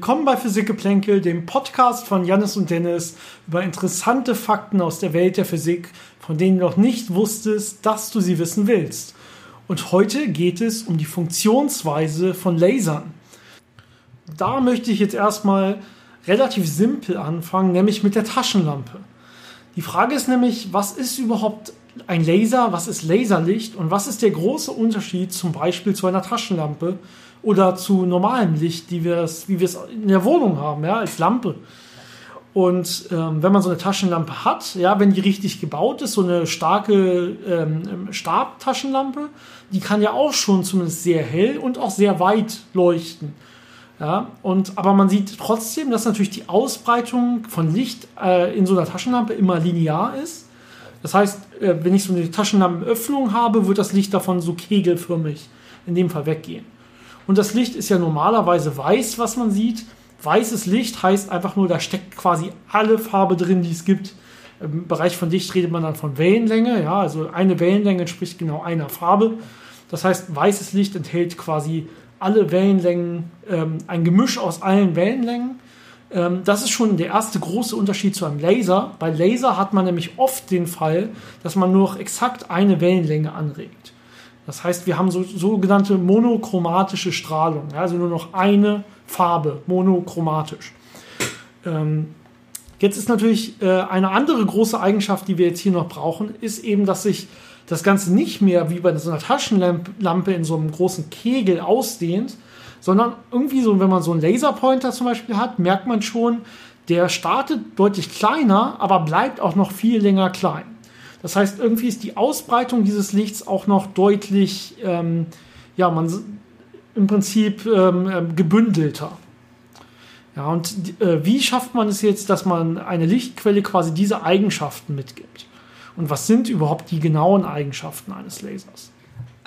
Willkommen bei Physikgeplänkel, dem Podcast von Jannis und Dennis über interessante Fakten aus der Welt der Physik, von denen du noch nicht wusstest, dass du sie wissen willst. Und heute geht es um die Funktionsweise von Lasern. Da möchte ich jetzt erstmal relativ simpel anfangen, nämlich mit der Taschenlampe. Die Frage ist nämlich, was ist überhaupt ein Laser, was ist Laserlicht und was ist der große Unterschied zum Beispiel zu einer Taschenlampe oder zu normalem Licht, die wir wie wir es in der Wohnung haben, ja, als Lampe. Und ähm, wenn man so eine Taschenlampe hat, ja, wenn die richtig gebaut ist, so eine starke ähm, Stabtaschenlampe, die kann ja auch schon zumindest sehr hell und auch sehr weit leuchten. Ja, und, aber man sieht trotzdem, dass natürlich die Ausbreitung von Licht äh, in so einer Taschenlampe immer linear ist. Das heißt, äh, wenn ich so eine Taschenlampenöffnung habe, wird das Licht davon so kegelförmig in dem Fall weggehen. Und das Licht ist ja normalerweise weiß, was man sieht. Weißes Licht heißt einfach nur, da steckt quasi alle Farbe drin, die es gibt. Im Bereich von Licht redet man dann von Wellenlänge. Ja, also eine Wellenlänge entspricht genau einer Farbe. Das heißt, weißes Licht enthält quasi alle Wellenlängen, ähm, ein Gemisch aus allen Wellenlängen. Ähm, das ist schon der erste große Unterschied zu einem Laser. Bei Laser hat man nämlich oft den Fall, dass man nur noch exakt eine Wellenlänge anregt. Das heißt, wir haben so, sogenannte monochromatische Strahlung, also nur noch eine Farbe, monochromatisch. Ähm, jetzt ist natürlich äh, eine andere große Eigenschaft, die wir jetzt hier noch brauchen, ist eben, dass sich das Ganze nicht mehr wie bei so einer Taschenlampe in so einem großen Kegel ausdehnt, sondern irgendwie so, wenn man so einen Laserpointer zum Beispiel hat, merkt man schon, der startet deutlich kleiner, aber bleibt auch noch viel länger klein. Das heißt, irgendwie ist die Ausbreitung dieses Lichts auch noch deutlich, ähm, ja, man im Prinzip ähm, ähm, gebündelter. Ja, und äh, wie schafft man es jetzt, dass man eine Lichtquelle quasi diese Eigenschaften mitgibt? Und was sind überhaupt die genauen Eigenschaften eines Lasers?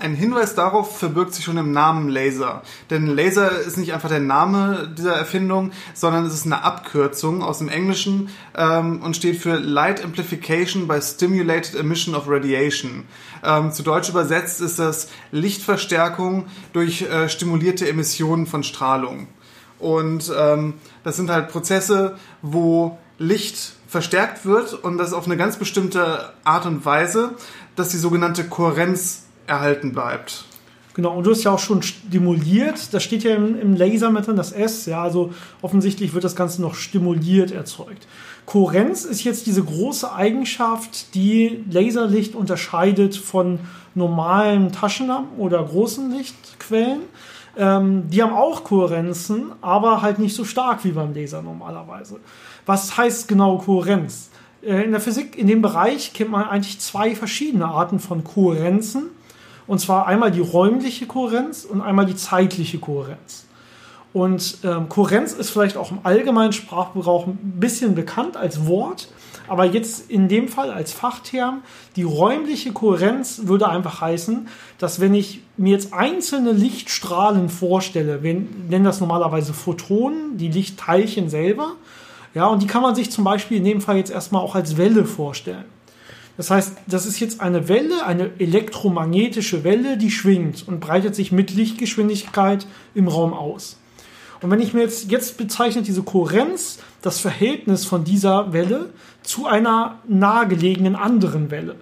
Ein Hinweis darauf verbirgt sich schon im Namen Laser. Denn Laser ist nicht einfach der Name dieser Erfindung, sondern es ist eine Abkürzung aus dem Englischen ähm, und steht für Light Amplification by Stimulated Emission of Radiation. Ähm, zu Deutsch übersetzt ist das Lichtverstärkung durch äh, stimulierte Emissionen von Strahlung. Und ähm, das sind halt Prozesse, wo Licht verstärkt wird und das auf eine ganz bestimmte Art und Weise, dass die sogenannte Kohärenz erhalten bleibt. Genau, und du hast ja auch schon stimuliert, das steht ja im, im Laser mit drin, das S, ja, also offensichtlich wird das Ganze noch stimuliert erzeugt. Kohärenz ist jetzt diese große Eigenschaft, die Laserlicht unterscheidet von normalen Taschenlampen oder großen Lichtquellen. Ähm, die haben auch Kohärenzen, aber halt nicht so stark wie beim Laser normalerweise. Was heißt genau Kohärenz? Äh, in der Physik, in dem Bereich, kennt man eigentlich zwei verschiedene Arten von Kohärenzen. Und zwar einmal die räumliche Kohärenz und einmal die zeitliche Kohärenz. Und ähm, Kohärenz ist vielleicht auch im allgemeinen Sprachgebrauch ein bisschen bekannt als Wort, aber jetzt in dem Fall als Fachterm, die räumliche Kohärenz würde einfach heißen, dass wenn ich mir jetzt einzelne Lichtstrahlen vorstelle, wir nennen das normalerweise Photonen, die Lichtteilchen selber, ja, und die kann man sich zum Beispiel in dem Fall jetzt erstmal auch als Welle vorstellen. Das heißt, das ist jetzt eine Welle, eine elektromagnetische Welle, die schwingt und breitet sich mit Lichtgeschwindigkeit im Raum aus. Und wenn ich mir jetzt, jetzt bezeichnet diese Kohärenz das Verhältnis von dieser Welle zu einer nahegelegenen anderen Welle.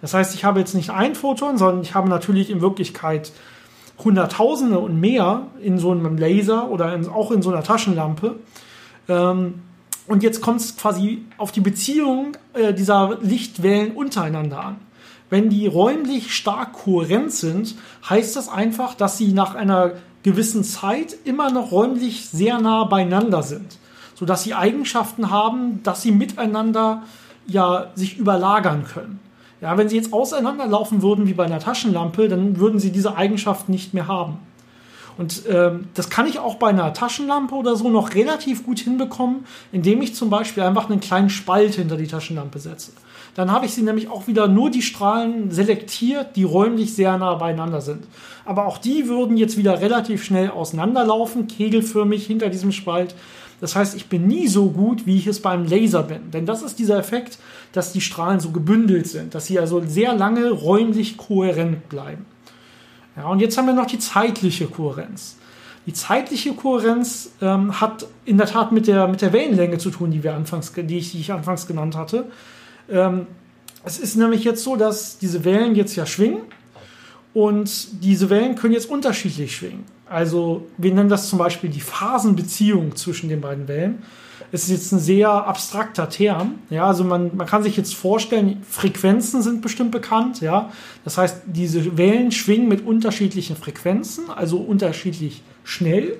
Das heißt, ich habe jetzt nicht ein Photon, sondern ich habe natürlich in Wirklichkeit Hunderttausende und mehr in so einem Laser oder in, auch in so einer Taschenlampe. Ähm, und jetzt kommt es quasi auf die Beziehung äh, dieser Lichtwellen untereinander an. Wenn die räumlich stark kohärent sind, heißt das einfach, dass sie nach einer gewissen Zeit immer noch räumlich sehr nah beieinander sind, sodass sie Eigenschaften haben, dass sie miteinander ja sich überlagern können. Ja, wenn sie jetzt auseinanderlaufen würden wie bei einer Taschenlampe, dann würden sie diese Eigenschaften nicht mehr haben. Und ähm, das kann ich auch bei einer Taschenlampe oder so noch relativ gut hinbekommen, indem ich zum Beispiel einfach einen kleinen Spalt hinter die Taschenlampe setze. Dann habe ich sie nämlich auch wieder nur die Strahlen selektiert, die räumlich sehr nah beieinander sind. Aber auch die würden jetzt wieder relativ schnell auseinanderlaufen, kegelförmig hinter diesem Spalt. Das heißt, ich bin nie so gut, wie ich es beim Laser bin. Denn das ist dieser Effekt, dass die Strahlen so gebündelt sind, dass sie also sehr lange räumlich kohärent bleiben. Ja, und jetzt haben wir noch die zeitliche Kohärenz. Die zeitliche Kohärenz ähm, hat in der Tat mit der, mit der Wellenlänge zu tun, die, wir anfangs, die, ich, die ich anfangs genannt hatte. Ähm, es ist nämlich jetzt so, dass diese Wellen jetzt ja schwingen und diese Wellen können jetzt unterschiedlich schwingen. Also wir nennen das zum Beispiel die Phasenbeziehung zwischen den beiden Wellen. Es ist jetzt ein sehr abstrakter Term. Ja, also man, man kann sich jetzt vorstellen, Frequenzen sind bestimmt bekannt. Ja, das heißt, diese Wellen schwingen mit unterschiedlichen Frequenzen, also unterschiedlich schnell.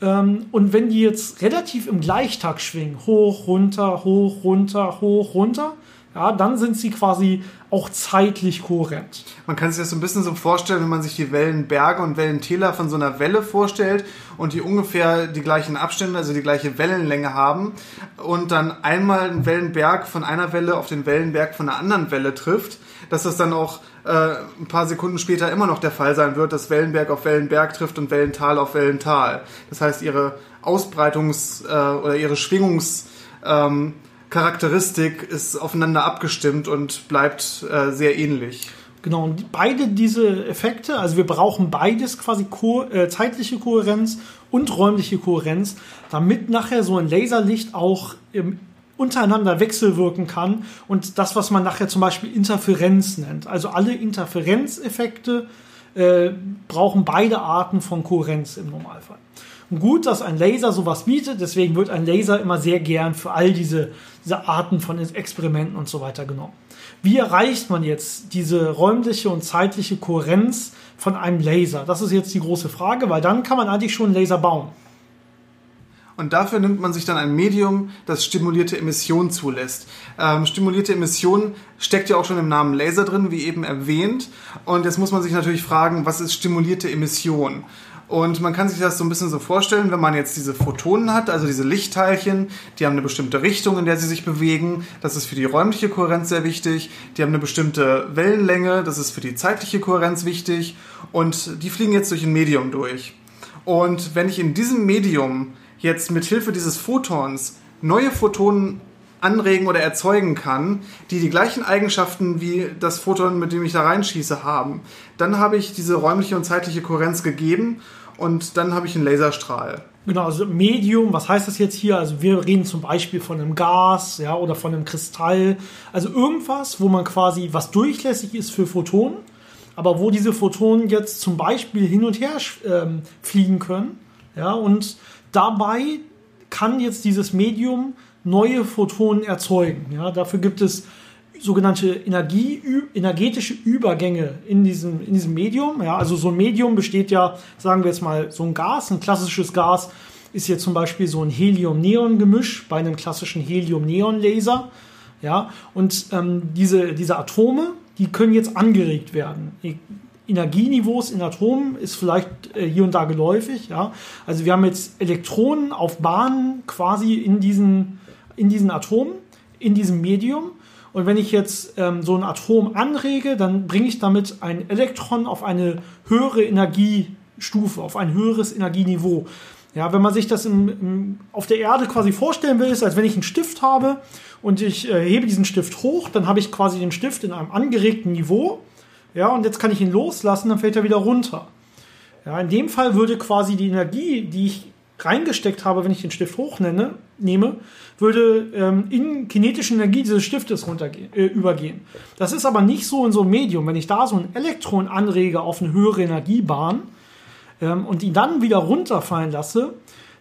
Ähm, und wenn die jetzt relativ im Gleichtakt schwingen, hoch, runter, hoch, runter, hoch, runter, ja, dann sind sie quasi auch zeitlich kohärent. Man kann sich das so ein bisschen so vorstellen, wenn man sich die Wellenberge und Wellentäler von so einer Welle vorstellt und die ungefähr die gleichen Abstände, also die gleiche Wellenlänge haben und dann einmal ein Wellenberg von einer Welle auf den Wellenberg von einer anderen Welle trifft, dass das dann auch äh, ein paar Sekunden später immer noch der Fall sein wird, dass Wellenberg auf Wellenberg trifft und Wellental auf Wellental. Das heißt, ihre Ausbreitungs- äh, oder ihre Schwingungs- ähm, Charakteristik ist aufeinander abgestimmt und bleibt äh, sehr ähnlich. Genau, und beide diese Effekte, also wir brauchen beides quasi ko äh, zeitliche Kohärenz und räumliche Kohärenz, damit nachher so ein Laserlicht auch im, untereinander wechselwirken kann und das, was man nachher zum Beispiel Interferenz nennt. Also alle Interferenzeffekte äh, brauchen beide Arten von Kohärenz im Normalfall. Gut, dass ein Laser sowas bietet, deswegen wird ein Laser immer sehr gern für all diese diese Arten von Experimenten und so weiter genommen. Wie erreicht man jetzt diese räumliche und zeitliche Kohärenz von einem Laser? Das ist jetzt die große Frage, weil dann kann man eigentlich schon einen Laser bauen. Und dafür nimmt man sich dann ein Medium, das stimulierte Emission zulässt. Ähm, stimulierte Emission steckt ja auch schon im Namen Laser drin, wie eben erwähnt. Und jetzt muss man sich natürlich fragen, was ist stimulierte Emission? Und man kann sich das so ein bisschen so vorstellen, wenn man jetzt diese Photonen hat, also diese Lichtteilchen, die haben eine bestimmte Richtung, in der sie sich bewegen. Das ist für die räumliche Kohärenz sehr wichtig. Die haben eine bestimmte Wellenlänge, das ist für die zeitliche Kohärenz wichtig. Und die fliegen jetzt durch ein Medium durch. Und wenn ich in diesem Medium jetzt mit Hilfe dieses Photons neue Photonen anregen oder erzeugen kann, die die gleichen Eigenschaften wie das Photon, mit dem ich da reinschieße, haben, dann habe ich diese räumliche und zeitliche Kohärenz gegeben und dann habe ich einen Laserstrahl. Genau, also Medium, was heißt das jetzt hier? Also wir reden zum Beispiel von einem Gas, ja, oder von einem Kristall. Also irgendwas, wo man quasi, was durchlässig ist für Photonen, aber wo diese Photonen jetzt zum Beispiel hin und her ähm, fliegen können, ja, und dabei kann jetzt dieses Medium neue Photonen erzeugen. Ja, dafür gibt es sogenannte Energie, energetische Übergänge in diesem, in diesem Medium. Ja, also so ein Medium besteht ja, sagen wir jetzt mal, so ein Gas, ein klassisches Gas ist jetzt zum Beispiel so ein Helium-Neon-Gemisch bei einem klassischen Helium-Neon-Laser. Ja, und ähm, diese, diese Atome, die können jetzt angeregt werden. Energieniveaus in Atomen ist vielleicht äh, hier und da geläufig. Ja, also wir haben jetzt Elektronen auf Bahnen quasi in diesen, in diesen Atomen, in diesem Medium. Und wenn ich jetzt ähm, so ein Atom anrege, dann bringe ich damit ein Elektron auf eine höhere Energiestufe, auf ein höheres Energieniveau. Ja, wenn man sich das im, im, auf der Erde quasi vorstellen will, ist, als wenn ich einen Stift habe und ich äh, hebe diesen Stift hoch, dann habe ich quasi den Stift in einem angeregten Niveau. Ja, und jetzt kann ich ihn loslassen, dann fällt er wieder runter. Ja, in dem Fall würde quasi die Energie, die ich reingesteckt habe, wenn ich den Stift hochnehme, nehme, würde ähm, in kinetische Energie dieses Stiftes runtergehen, äh, übergehen. Das ist aber nicht so in so einem Medium. Wenn ich da so ein Elektron anrege auf eine höhere Energiebahn ähm, und ihn dann wieder runterfallen lasse,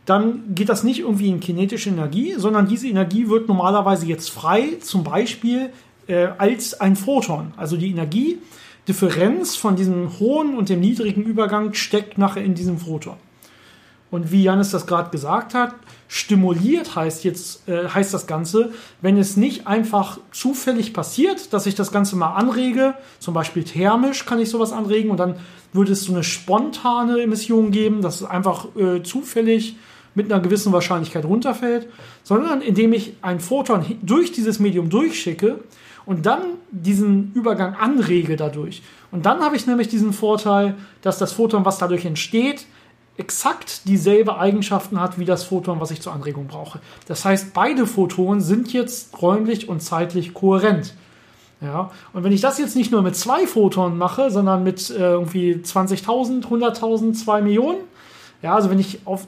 dann geht das nicht irgendwie in kinetische Energie, sondern diese Energie wird normalerweise jetzt frei, zum Beispiel äh, als ein Photon. Also die Energiedifferenz von diesem hohen und dem niedrigen Übergang steckt nachher in diesem Photon. Und wie Janis das gerade gesagt hat, stimuliert heißt jetzt äh, heißt das Ganze, wenn es nicht einfach zufällig passiert, dass ich das Ganze mal anrege, zum Beispiel thermisch kann ich sowas anregen und dann würde es so eine spontane Emission geben, dass es einfach äh, zufällig mit einer gewissen Wahrscheinlichkeit runterfällt, sondern indem ich ein Photon durch dieses Medium durchschicke und dann diesen Übergang anrege dadurch. Und dann habe ich nämlich diesen Vorteil, dass das Photon, was dadurch entsteht, exakt dieselbe Eigenschaften hat wie das Photon, was ich zur Anregung brauche. Das heißt, beide Photonen sind jetzt räumlich und zeitlich kohärent. Ja, und wenn ich das jetzt nicht nur mit zwei Photonen mache, sondern mit äh, irgendwie 20.000, 100.000, 2 Millionen, Ja, also wenn ich auf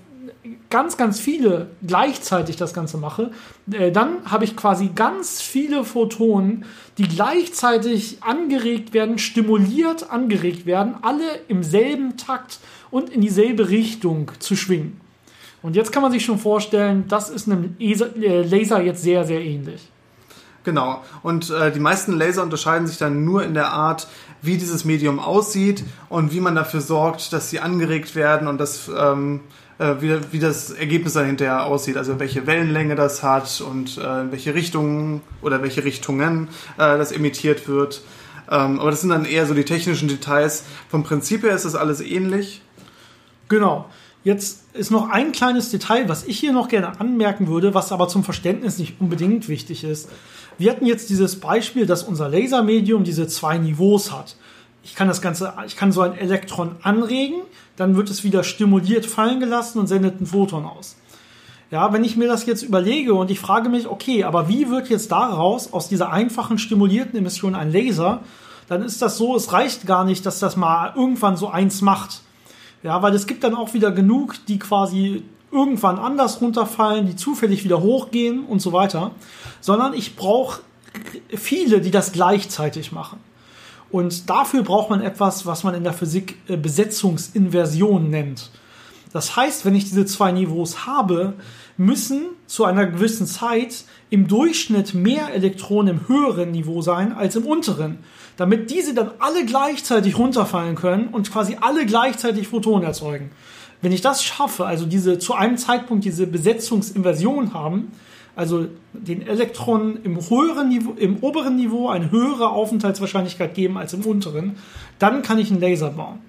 ganz, ganz viele gleichzeitig das Ganze mache, äh, dann habe ich quasi ganz viele Photonen, die gleichzeitig angeregt werden, stimuliert angeregt werden, alle im selben Takt und in dieselbe Richtung zu schwingen. Und jetzt kann man sich schon vorstellen, das ist einem äh, Laser jetzt sehr, sehr ähnlich. Genau. Und äh, die meisten Laser unterscheiden sich dann nur in der Art, wie dieses Medium aussieht und wie man dafür sorgt, dass sie angeregt werden und dass ähm, äh, wie, wie das Ergebnis dann hinterher aussieht, also welche Wellenlänge das hat und äh, in welche Richtungen oder welche Richtungen äh, das emittiert wird. Ähm, aber das sind dann eher so die technischen Details. Vom Prinzip her ist das alles ähnlich. Genau. Jetzt ist noch ein kleines Detail, was ich hier noch gerne anmerken würde, was aber zum Verständnis nicht unbedingt wichtig ist. Wir hatten jetzt dieses Beispiel, dass unser Lasermedium diese zwei Niveaus hat. Ich kann das Ganze, ich kann so ein Elektron anregen, dann wird es wieder stimuliert fallen gelassen und sendet ein Photon aus. Ja, wenn ich mir das jetzt überlege und ich frage mich, okay, aber wie wird jetzt daraus, aus dieser einfachen stimulierten Emission ein Laser, dann ist das so, es reicht gar nicht, dass das mal irgendwann so eins macht. Ja, weil es gibt dann auch wieder genug, die quasi irgendwann anders runterfallen, die zufällig wieder hochgehen und so weiter, sondern ich brauche viele, die das gleichzeitig machen. Und dafür braucht man etwas, was man in der Physik äh, Besetzungsinversion nennt. Das heißt, wenn ich diese zwei Niveaus habe, müssen zu einer gewissen Zeit im Durchschnitt mehr Elektronen im höheren Niveau sein als im unteren, damit diese dann alle gleichzeitig runterfallen können und quasi alle gleichzeitig Photonen erzeugen. Wenn ich das schaffe, also diese zu einem Zeitpunkt diese Besetzungsinversion haben, also den Elektronen im höheren Niveau, im oberen Niveau eine höhere Aufenthaltswahrscheinlichkeit geben als im unteren, dann kann ich einen Laser bauen.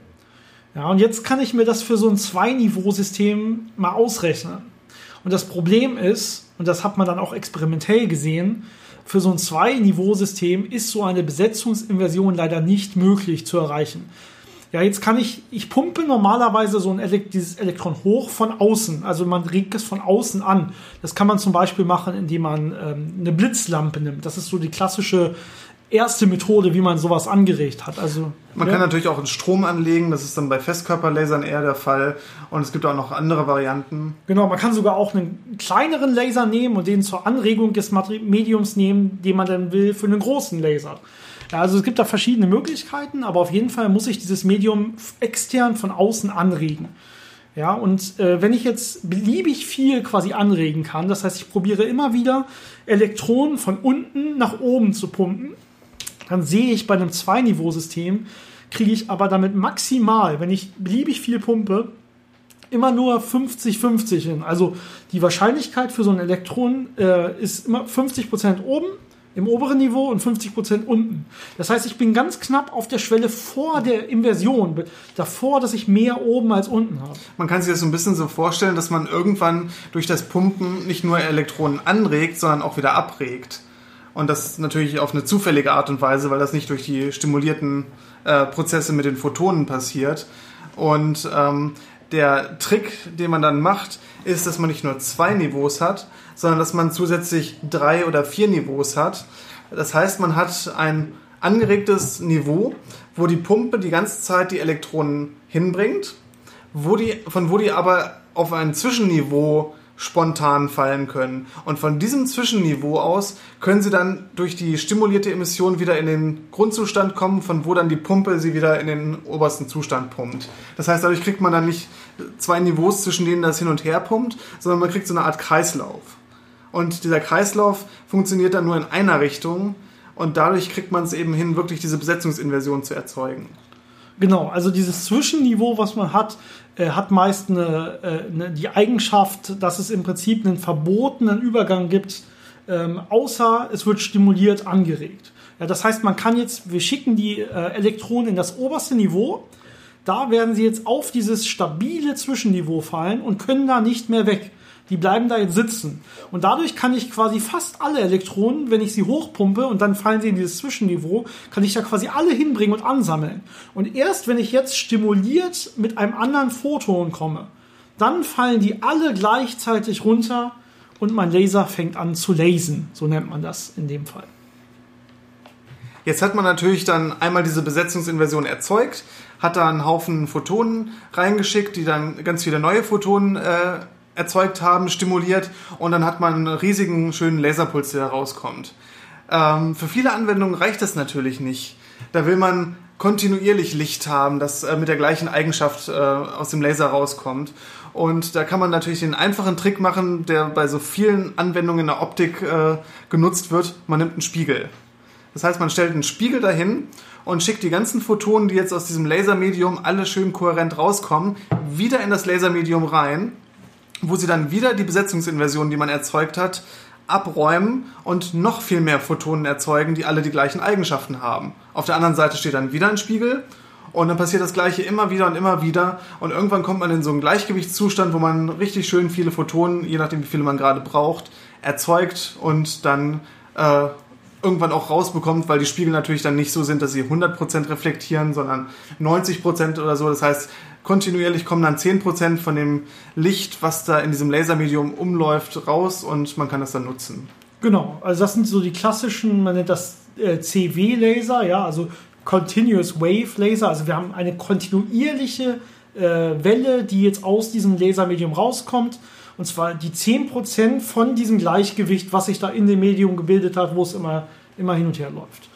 Ja, und jetzt kann ich mir das für so ein Zwei-Niveau-System mal ausrechnen. Und das Problem ist, und das hat man dann auch experimentell gesehen, für so ein Zwei-Niveau-System ist so eine Besetzungsinversion leider nicht möglich zu erreichen. Ja, jetzt kann ich, ich pumpe normalerweise so ein Elekt dieses Elektron hoch von außen. Also man regt es von außen an. Das kann man zum Beispiel machen, indem man ähm, eine Blitzlampe nimmt. Das ist so die klassische erste Methode, wie man sowas angeregt hat. Also man ja. kann natürlich auch einen Strom anlegen, das ist dann bei Festkörperlasern eher der Fall. Und es gibt auch noch andere Varianten. Genau, man kann sogar auch einen kleineren Laser nehmen und den zur Anregung des Mediums nehmen, den man dann will für einen großen Laser. Ja, also es gibt da verschiedene Möglichkeiten, aber auf jeden Fall muss ich dieses Medium extern von außen anregen. Ja, und äh, wenn ich jetzt beliebig viel quasi anregen kann, das heißt, ich probiere immer wieder Elektronen von unten nach oben zu pumpen, dann sehe ich bei einem Zwei-Niveau-System, kriege ich aber damit maximal, wenn ich beliebig viel pumpe, immer nur 50-50 hin. Also die Wahrscheinlichkeit für so ein Elektron äh, ist immer 50% oben, im oberen Niveau und 50% unten. Das heißt, ich bin ganz knapp auf der Schwelle vor der Inversion, davor, dass ich mehr oben als unten habe. Man kann sich das so ein bisschen so vorstellen, dass man irgendwann durch das Pumpen nicht nur Elektronen anregt, sondern auch wieder abregt. Und das natürlich auf eine zufällige Art und Weise, weil das nicht durch die stimulierten äh, Prozesse mit den Photonen passiert. Und ähm, der Trick, den man dann macht, ist, dass man nicht nur zwei Niveaus hat, sondern dass man zusätzlich drei oder vier Niveaus hat. Das heißt, man hat ein angeregtes Niveau, wo die Pumpe die ganze Zeit die Elektronen hinbringt, wo die, von wo die aber auf ein Zwischenniveau spontan fallen können. Und von diesem Zwischenniveau aus können sie dann durch die stimulierte Emission wieder in den Grundzustand kommen, von wo dann die Pumpe sie wieder in den obersten Zustand pumpt. Das heißt, dadurch kriegt man dann nicht zwei Niveaus, zwischen denen das hin und her pumpt, sondern man kriegt so eine Art Kreislauf. Und dieser Kreislauf funktioniert dann nur in einer Richtung und dadurch kriegt man es eben hin, wirklich diese Besetzungsinversion zu erzeugen. Genau, also dieses Zwischenniveau, was man hat, hat meist eine, äh, eine, die Eigenschaft, dass es im Prinzip einen verbotenen Übergang gibt, ähm, außer es wird stimuliert angeregt. Ja, das heißt, man kann jetzt, wir schicken die äh, Elektronen in das oberste Niveau, da werden sie jetzt auf dieses stabile Zwischenniveau fallen und können da nicht mehr weg die bleiben da jetzt sitzen. Und dadurch kann ich quasi fast alle Elektronen, wenn ich sie hochpumpe und dann fallen sie in dieses Zwischenniveau, kann ich da quasi alle hinbringen und ansammeln. Und erst wenn ich jetzt stimuliert mit einem anderen Photon komme, dann fallen die alle gleichzeitig runter und mein Laser fängt an zu lasen. So nennt man das in dem Fall. Jetzt hat man natürlich dann einmal diese Besetzungsinversion erzeugt, hat da einen Haufen Photonen reingeschickt, die dann ganz viele neue Photonen äh, erzeugt haben, stimuliert und dann hat man einen riesigen, schönen Laserpuls, der rauskommt. Ähm, für viele Anwendungen reicht das natürlich nicht. Da will man kontinuierlich Licht haben, das äh, mit der gleichen Eigenschaft äh, aus dem Laser rauskommt. Und da kann man natürlich den einfachen Trick machen, der bei so vielen Anwendungen in der Optik äh, genutzt wird. Man nimmt einen Spiegel. Das heißt, man stellt einen Spiegel dahin und schickt die ganzen Photonen, die jetzt aus diesem Lasermedium alle schön kohärent rauskommen, wieder in das Lasermedium rein, wo sie dann wieder die Besetzungsinversion, die man erzeugt hat, abräumen und noch viel mehr Photonen erzeugen, die alle die gleichen Eigenschaften haben. Auf der anderen Seite steht dann wieder ein Spiegel und dann passiert das gleiche immer wieder und immer wieder und irgendwann kommt man in so einen Gleichgewichtszustand, wo man richtig schön viele Photonen, je nachdem wie viele man gerade braucht, erzeugt und dann äh, irgendwann auch rausbekommt, weil die Spiegel natürlich dann nicht so sind, dass sie 100% reflektieren, sondern 90% oder so. Das heißt, kontinuierlich kommen dann 10% von dem Licht, was da in diesem Lasermedium umläuft, raus und man kann das dann nutzen. Genau, also das sind so die klassischen, man nennt das äh, CW-Laser, ja, also Continuous Wave Laser. Also wir haben eine kontinuierliche äh, Welle, die jetzt aus diesem Lasermedium rauskommt und zwar die 10% von diesem Gleichgewicht, was sich da in dem Medium gebildet hat, wo es immer, immer hin und her läuft.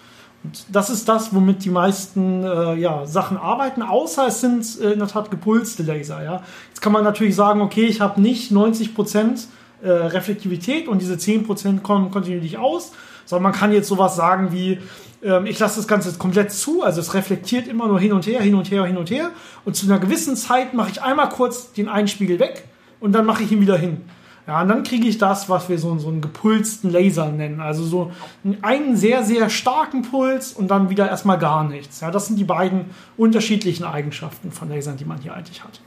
Und das ist das, womit die meisten äh, ja, Sachen arbeiten, außer es sind äh, in der Tat gepulste Laser. Ja. Jetzt kann man natürlich sagen, okay, ich habe nicht 90% äh, Reflektivität und diese 10% kommen kontinuierlich aus, sondern man kann jetzt sowas sagen wie, ähm, ich lasse das Ganze komplett zu, also es reflektiert immer nur hin und her, hin und her, hin und her. Und zu einer gewissen Zeit mache ich einmal kurz den Einspiegel weg und dann mache ich ihn wieder hin. Ja, und dann kriege ich das, was wir so, so einen gepulsten Laser nennen. Also so einen sehr, sehr starken Puls und dann wieder erstmal gar nichts. Ja, das sind die beiden unterschiedlichen Eigenschaften von Lasern, die man hier eigentlich hat.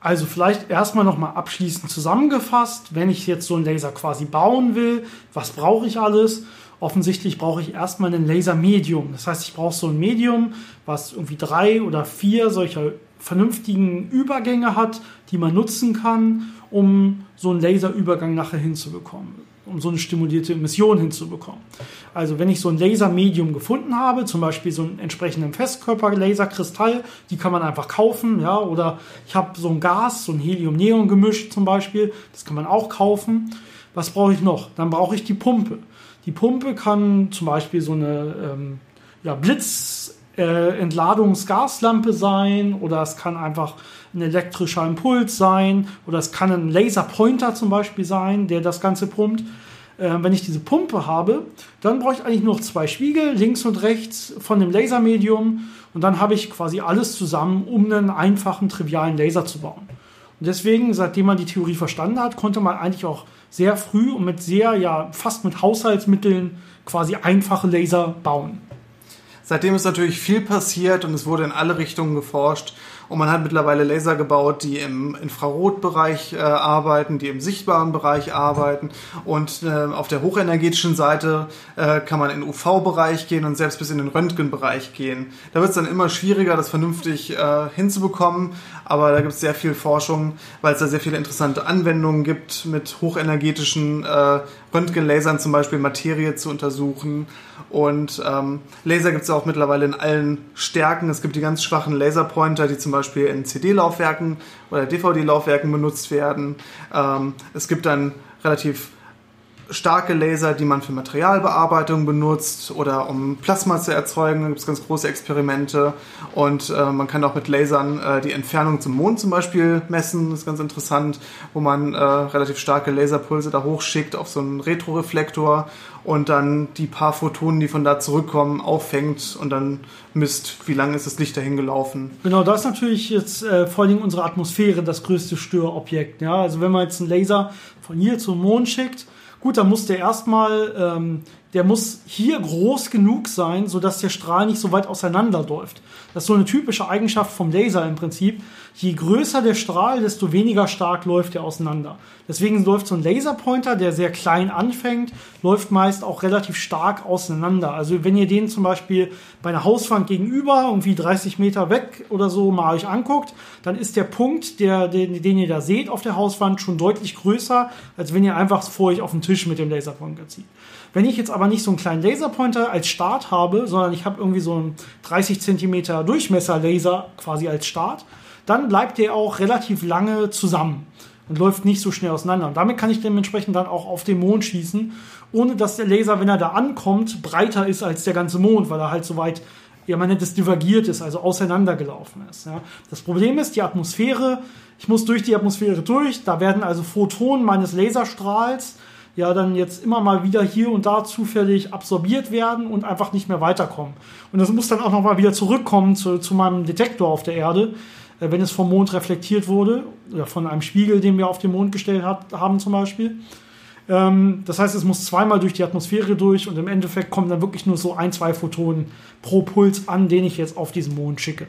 Also vielleicht erstmal nochmal abschließend zusammengefasst, wenn ich jetzt so einen Laser quasi bauen will, was brauche ich alles? Offensichtlich brauche ich erstmal ein Lasermedium. Das heißt, ich brauche so ein Medium, was irgendwie drei oder vier solcher vernünftigen Übergänge hat, die man nutzen kann, um so einen Laserübergang nachher hinzubekommen, um so eine stimulierte Emission hinzubekommen. Also wenn ich so ein Lasermedium gefunden habe, zum Beispiel so einen entsprechenden Festkörper-Laserkristall, die kann man einfach kaufen, ja, oder ich habe so ein Gas, so ein Helium-Neon-Gemisch zum Beispiel, das kann man auch kaufen. Was brauche ich noch? Dann brauche ich die Pumpe. Die Pumpe kann zum Beispiel so eine ähm, ja, Blitz äh, sein oder es kann einfach ein elektrischer Impuls sein oder es kann ein Laserpointer zum Beispiel sein, der das Ganze pumpt. Äh, wenn ich diese Pumpe habe, dann brauche ich eigentlich nur zwei Spiegel, links und rechts von dem Lasermedium und dann habe ich quasi alles zusammen, um einen einfachen, trivialen Laser zu bauen. Deswegen, seitdem man die Theorie verstanden hat, konnte man eigentlich auch sehr früh und mit sehr, ja, fast mit Haushaltsmitteln quasi einfache Laser bauen. Seitdem ist natürlich viel passiert und es wurde in alle Richtungen geforscht. Und man hat mittlerweile Laser gebaut, die im Infrarotbereich äh, arbeiten, die im sichtbaren Bereich arbeiten. Und äh, auf der hochenergetischen Seite äh, kann man in den UV-Bereich gehen und selbst bis in den Röntgenbereich gehen. Da wird es dann immer schwieriger, das vernünftig äh, hinzubekommen. Aber da gibt es sehr viel Forschung, weil es da sehr viele interessante Anwendungen gibt, mit hochenergetischen äh, Röntgenlasern zum Beispiel Materie zu untersuchen. Und ähm, Laser gibt es auch mittlerweile in allen Stärken. Es gibt die ganz schwachen Laserpointer, die zum Beispiel in CD-Laufwerken oder DVD-Laufwerken benutzt werden. Ähm, es gibt dann relativ starke Laser, die man für Materialbearbeitung benutzt oder um Plasma zu erzeugen. Da gibt es ganz große Experimente. Und äh, man kann auch mit Lasern äh, die Entfernung zum Mond zum Beispiel messen. Das ist ganz interessant, wo man äh, relativ starke Laserpulse da hochschickt auf so einen Retroreflektor und dann die paar Photonen, die von da zurückkommen, auffängt und dann misst, wie lange ist das Licht dahin gelaufen. Genau, da ist natürlich jetzt äh, vor allem unsere Atmosphäre das größte Störobjekt. Ja? Also wenn man jetzt einen Laser von hier zum Mond schickt, Gut, dann muss der erstmal, ähm, der muss hier groß genug sein, sodass der Strahl nicht so weit auseinanderläuft. Das ist so eine typische Eigenschaft vom Laser im Prinzip. Je größer der Strahl, desto weniger stark läuft er auseinander. Deswegen läuft so ein Laserpointer, der sehr klein anfängt, läuft meist auch relativ stark auseinander. Also wenn ihr den zum Beispiel bei einer Hauswand gegenüber, irgendwie 30 Meter weg oder so mal euch anguckt, dann ist der Punkt, der, den, den ihr da seht auf der Hauswand, schon deutlich größer, als wenn ihr einfach vor euch auf den Tisch Tisch mit dem Laserpointer zieht. Wenn ich jetzt aber nicht so einen kleinen Laserpointer als Start habe, sondern ich habe irgendwie so einen 30 cm Durchmesser-Laser quasi als Start, dann bleibt der auch relativ lange zusammen und läuft nicht so schnell auseinander. Und damit kann ich dementsprechend dann auch auf den Mond schießen, ohne dass der Laser, wenn er da ankommt, breiter ist als der ganze Mond, weil er halt so weit, ja, man nennt es divergiert ist, also auseinandergelaufen ist. Ja. Das Problem ist, die Atmosphäre, ich muss durch die Atmosphäre durch, da werden also Photonen meines Laserstrahls ja dann jetzt immer mal wieder hier und da zufällig absorbiert werden und einfach nicht mehr weiterkommen. Und das muss dann auch noch mal wieder zurückkommen zu, zu meinem Detektor auf der Erde, äh, wenn es vom Mond reflektiert wurde oder von einem Spiegel, den wir auf den Mond gestellt hat, haben zum Beispiel. Ähm, das heißt, es muss zweimal durch die Atmosphäre durch und im Endeffekt kommen dann wirklich nur so ein, zwei Photonen pro Puls an, den ich jetzt auf diesen Mond schicke.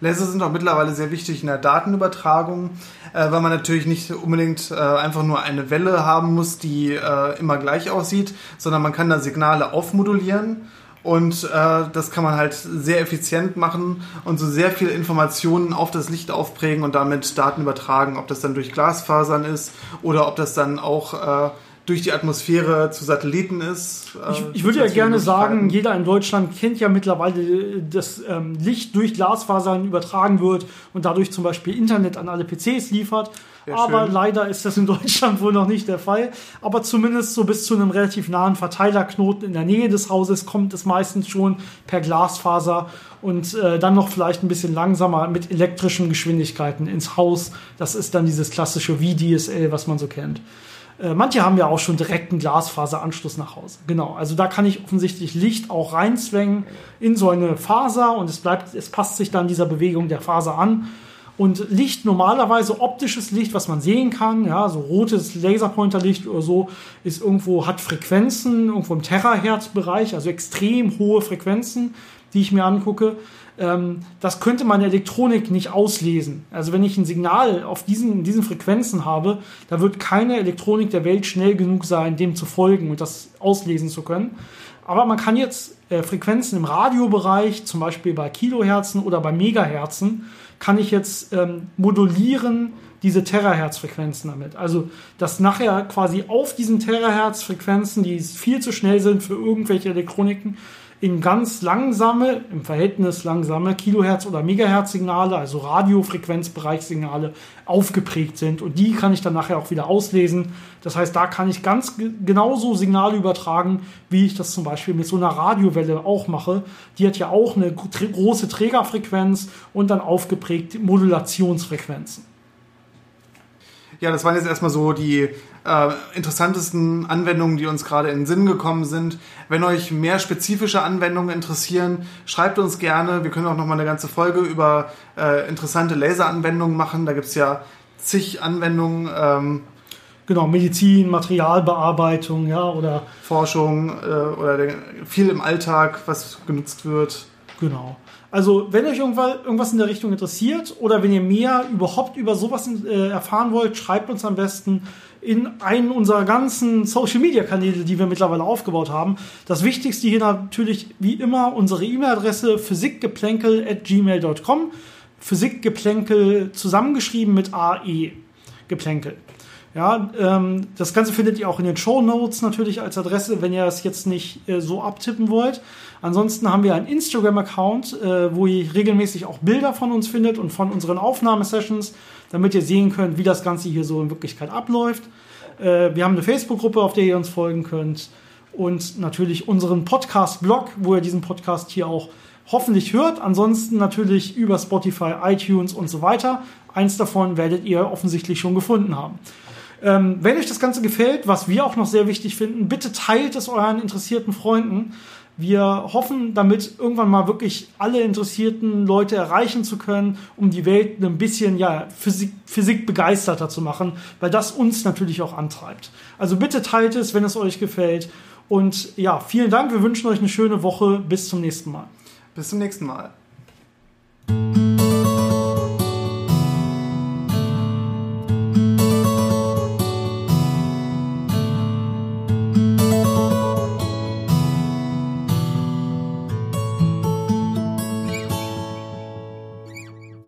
Laser sind auch mittlerweile sehr wichtig in der Datenübertragung, äh, weil man natürlich nicht unbedingt äh, einfach nur eine Welle haben muss, die äh, immer gleich aussieht, sondern man kann da Signale aufmodulieren und äh, das kann man halt sehr effizient machen und so sehr viele Informationen auf das Licht aufprägen und damit Daten übertragen, ob das dann durch Glasfasern ist oder ob das dann auch äh, durch die Atmosphäre zu Satelliten ist. Äh, ich, ich würde ja gerne sagen, jeder in Deutschland kennt ja mittlerweile, dass ähm, Licht durch Glasfasern übertragen wird und dadurch zum Beispiel Internet an alle PCs liefert. Sehr aber schön. leider ist das in Deutschland wohl noch nicht der Fall. Aber zumindest so bis zu einem relativ nahen Verteilerknoten in der Nähe des Hauses kommt es meistens schon per Glasfaser und äh, dann noch vielleicht ein bisschen langsamer mit elektrischen Geschwindigkeiten ins Haus. Das ist dann dieses klassische VDSL, was man so kennt. Äh, manche haben ja auch schon direkt einen Glasfaseranschluss nach Hause. Genau, also da kann ich offensichtlich Licht auch reinzwängen in so eine Faser und es bleibt, es passt sich dann dieser Bewegung der Faser an. Und Licht, normalerweise optisches Licht, was man sehen kann, ja, so rotes Laserpointerlicht oder so, ist irgendwo, hat Frequenzen, irgendwo im Terahertz-Bereich, also extrem hohe Frequenzen, die ich mir angucke das könnte meine Elektronik nicht auslesen. Also wenn ich ein Signal auf diesen, diesen Frequenzen habe, da wird keine Elektronik der Welt schnell genug sein, dem zu folgen und das auslesen zu können. Aber man kann jetzt äh, Frequenzen im Radiobereich, zum Beispiel bei Kilohertzen oder bei Megahertzen, kann ich jetzt ähm, modulieren diese Terahertz-Frequenzen damit. Also, dass nachher quasi auf diesen Terahertz-Frequenzen, die viel zu schnell sind für irgendwelche Elektroniken, in ganz langsame, im Verhältnis langsame Kilohertz- oder Megahertz-Signale, also Radiofrequenzbereichssignale, aufgeprägt sind. Und die kann ich dann nachher auch wieder auslesen. Das heißt, da kann ich ganz genauso Signale übertragen, wie ich das zum Beispiel mit so einer Radiowelle auch mache. Die hat ja auch eine große Trägerfrequenz und dann aufgeprägt Modulationsfrequenzen. Ja, das waren jetzt erstmal so die äh, interessantesten Anwendungen, die uns gerade in den Sinn gekommen sind. Wenn euch mehr spezifische Anwendungen interessieren, schreibt uns gerne. Wir können auch noch mal eine ganze Folge über äh, interessante Laseranwendungen machen. Da gibt's ja zig Anwendungen. Ähm, genau, Medizin, Materialbearbeitung, ja, oder Forschung äh, oder der, viel im Alltag, was genutzt wird. Genau. Also, wenn euch irgendwas in der Richtung interessiert oder wenn ihr mehr überhaupt über sowas äh, erfahren wollt, schreibt uns am besten in einen unserer ganzen Social Media Kanäle, die wir mittlerweile aufgebaut haben. Das Wichtigste hier natürlich wie immer unsere E-Mail-Adresse physikgeplänkel@gmail.com. Physikgeplänkel zusammengeschrieben mit AE. Geplänkel. Ja, ähm, das Ganze findet ihr auch in den Show Notes natürlich als Adresse, wenn ihr es jetzt nicht äh, so abtippen wollt. Ansonsten haben wir einen Instagram-Account, äh, wo ihr regelmäßig auch Bilder von uns findet und von unseren Aufnahmesessions, damit ihr sehen könnt, wie das Ganze hier so in Wirklichkeit abläuft. Äh, wir haben eine Facebook-Gruppe, auf der ihr uns folgen könnt. Und natürlich unseren Podcast-Blog, wo ihr diesen Podcast hier auch hoffentlich hört. Ansonsten natürlich über Spotify, iTunes und so weiter. Eins davon werdet ihr offensichtlich schon gefunden haben. Ähm, wenn euch das Ganze gefällt, was wir auch noch sehr wichtig finden, bitte teilt es euren interessierten Freunden. Wir hoffen, damit irgendwann mal wirklich alle interessierten Leute erreichen zu können, um die Welt ein bisschen ja, Physik, Physik begeisterter zu machen, weil das uns natürlich auch antreibt. Also bitte teilt es, wenn es euch gefällt. Und ja, vielen Dank. Wir wünschen euch eine schöne Woche. Bis zum nächsten Mal. Bis zum nächsten Mal.